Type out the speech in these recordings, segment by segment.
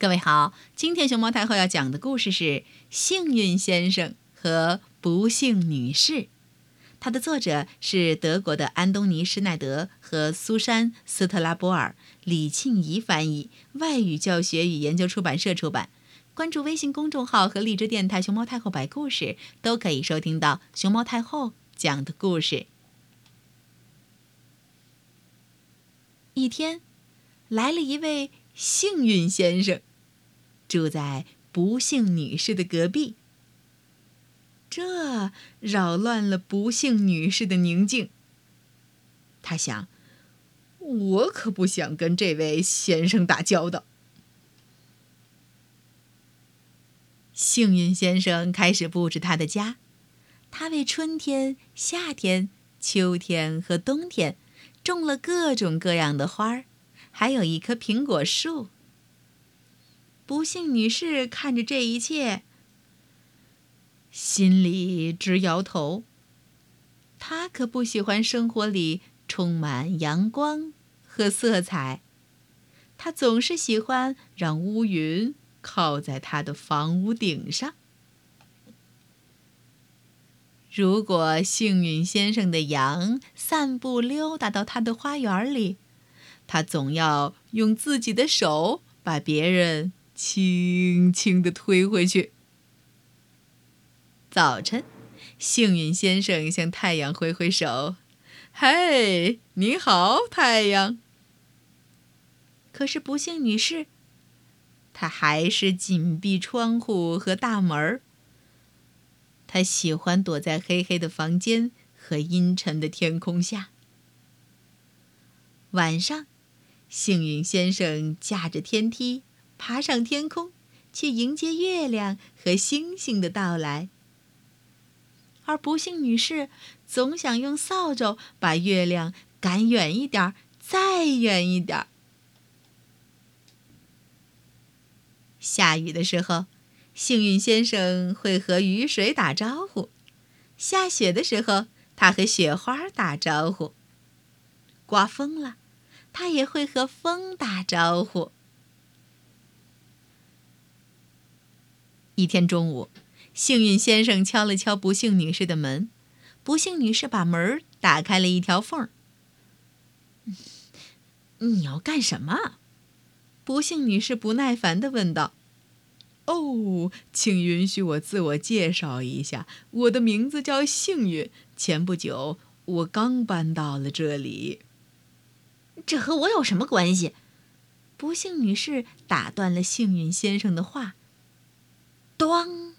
各位好，今天熊猫太后要讲的故事是《幸运先生和不幸女士》，它的作者是德国的安东尼·施耐德和苏珊·斯特拉波尔，李庆怡翻译，外语教学与研究出版社出版。关注微信公众号和荔枝电台“熊猫太后摆故事”，都可以收听到熊猫太后讲的故事。一天，来了一位幸运先生。住在不幸女士的隔壁，这扰乱了不幸女士的宁静。她想：“我可不想跟这位先生打交道。”幸运先生开始布置他的家，他为春天、夏天、秋天和冬天种了各种各样的花儿，还有一棵苹果树。不幸女士看着这一切，心里直摇头。她可不喜欢生活里充满阳光和色彩，她总是喜欢让乌云靠在她的房屋顶上。如果幸运先生的羊散步溜达到他的花园里，他总要用自己的手把别人。轻轻地推回去。早晨，幸运先生向太阳挥挥手：“嘿，你好，太阳。”可是不幸女士，她还是紧闭窗户和大门儿。她喜欢躲在黑黑的房间和阴沉的天空下。晚上，幸运先生驾着天梯。爬上天空，去迎接月亮和星星的到来。而不幸女士总想用扫帚把月亮赶远一点儿，再远一点儿。下雨的时候，幸运先生会和雨水打招呼；下雪的时候，他和雪花打招呼；刮风了，他也会和风打招呼。一天中午，幸运先生敲了敲不幸女士的门，不幸女士把门打开了一条缝。你要干什么？不幸女士不耐烦地问道。“哦，请允许我自我介绍一下，我的名字叫幸运。前不久，我刚搬到了这里。”这和我有什么关系？不幸女士打断了幸运先生的话。咣！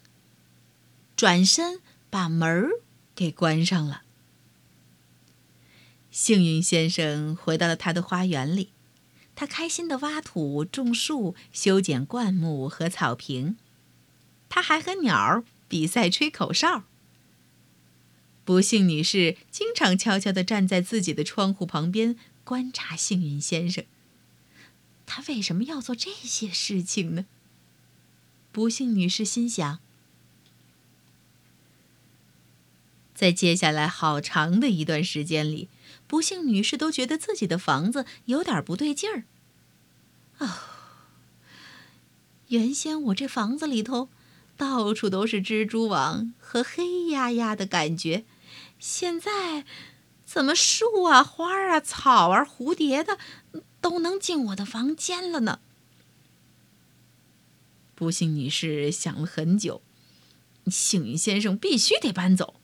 转身把门儿给关上了。幸运先生回到了他的花园里，他开心地挖土、种树、修剪灌木和草坪。他还和鸟儿比赛吹口哨。不幸女士经常悄悄地站在自己的窗户旁边观察幸运先生。他为什么要做这些事情呢？不幸女士心想，在接下来好长的一段时间里，不幸女士都觉得自己的房子有点不对劲儿。哦，原先我这房子里头到处都是蜘蛛网和黑压压的感觉，现在怎么树啊、花啊、草啊、蝴蝶的都能进我的房间了呢？不幸女士想了很久，幸运先生必须得搬走。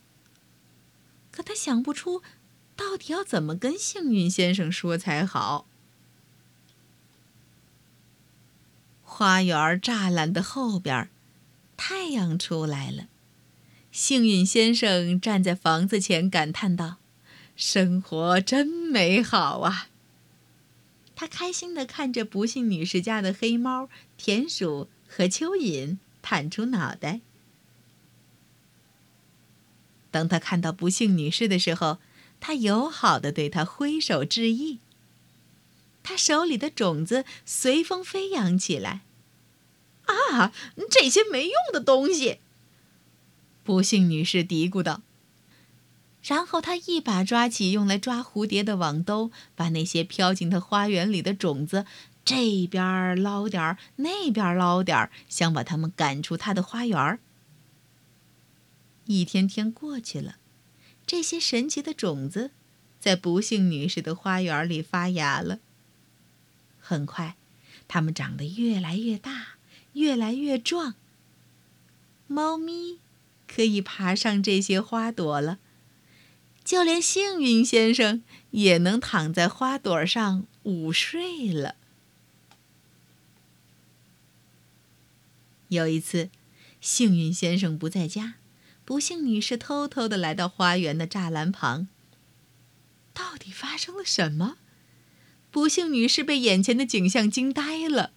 可她想不出，到底要怎么跟幸运先生说才好。花园栅栏的后边，太阳出来了。幸运先生站在房子前，感叹道：“生活真美好啊！”他开心地看着不幸女士家的黑猫、田鼠。和蚯蚓探出脑袋。当他看到不幸女士的时候，他友好的对她挥手致意。他手里的种子随风飞扬起来。啊，这些没用的东西！不幸女士嘀咕道。然后她一把抓起用来抓蝴蝶的网兜，把那些飘进她花园里的种子这边捞点儿，那边捞点儿，想把他们赶出他的花园。一天天过去了，这些神奇的种子在不幸女士的花园里发芽了。很快，它们长得越来越大，越来越壮。猫咪可以爬上这些花朵了，就连幸运先生也能躺在花朵上午睡了。有一次，幸运先生不在家。不幸女士偷偷的来到花园的栅栏旁。到底发生了什么？不幸女士被眼前的景象惊呆了。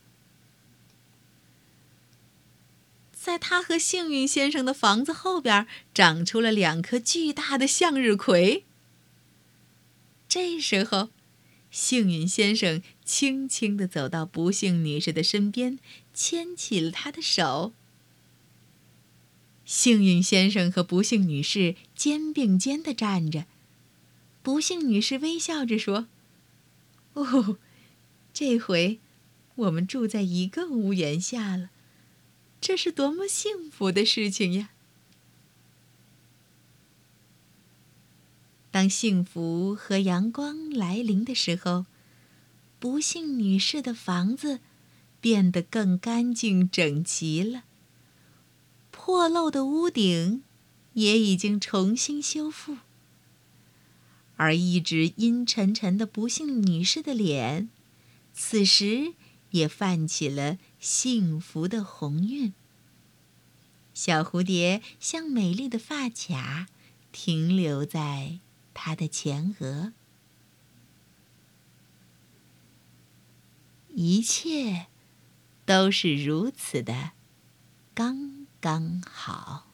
在她和幸运先生的房子后边，长出了两颗巨大的向日葵。这时候，幸运先生轻轻的走到不幸女士的身边，牵起了她的手。幸运先生和不幸女士肩并肩地站着，不幸女士微笑着说：“哦，这回我们住在一个屋檐下了，这是多么幸福的事情呀！”当幸福和阳光来临的时候，不幸女士的房子变得更干净整齐了。破漏的屋顶也已经重新修复，而一直阴沉沉的不幸女士的脸，此时也泛起了幸福的红晕。小蝴蝶像美丽的发卡，停留在她的前额。一切都是如此的刚。刚好。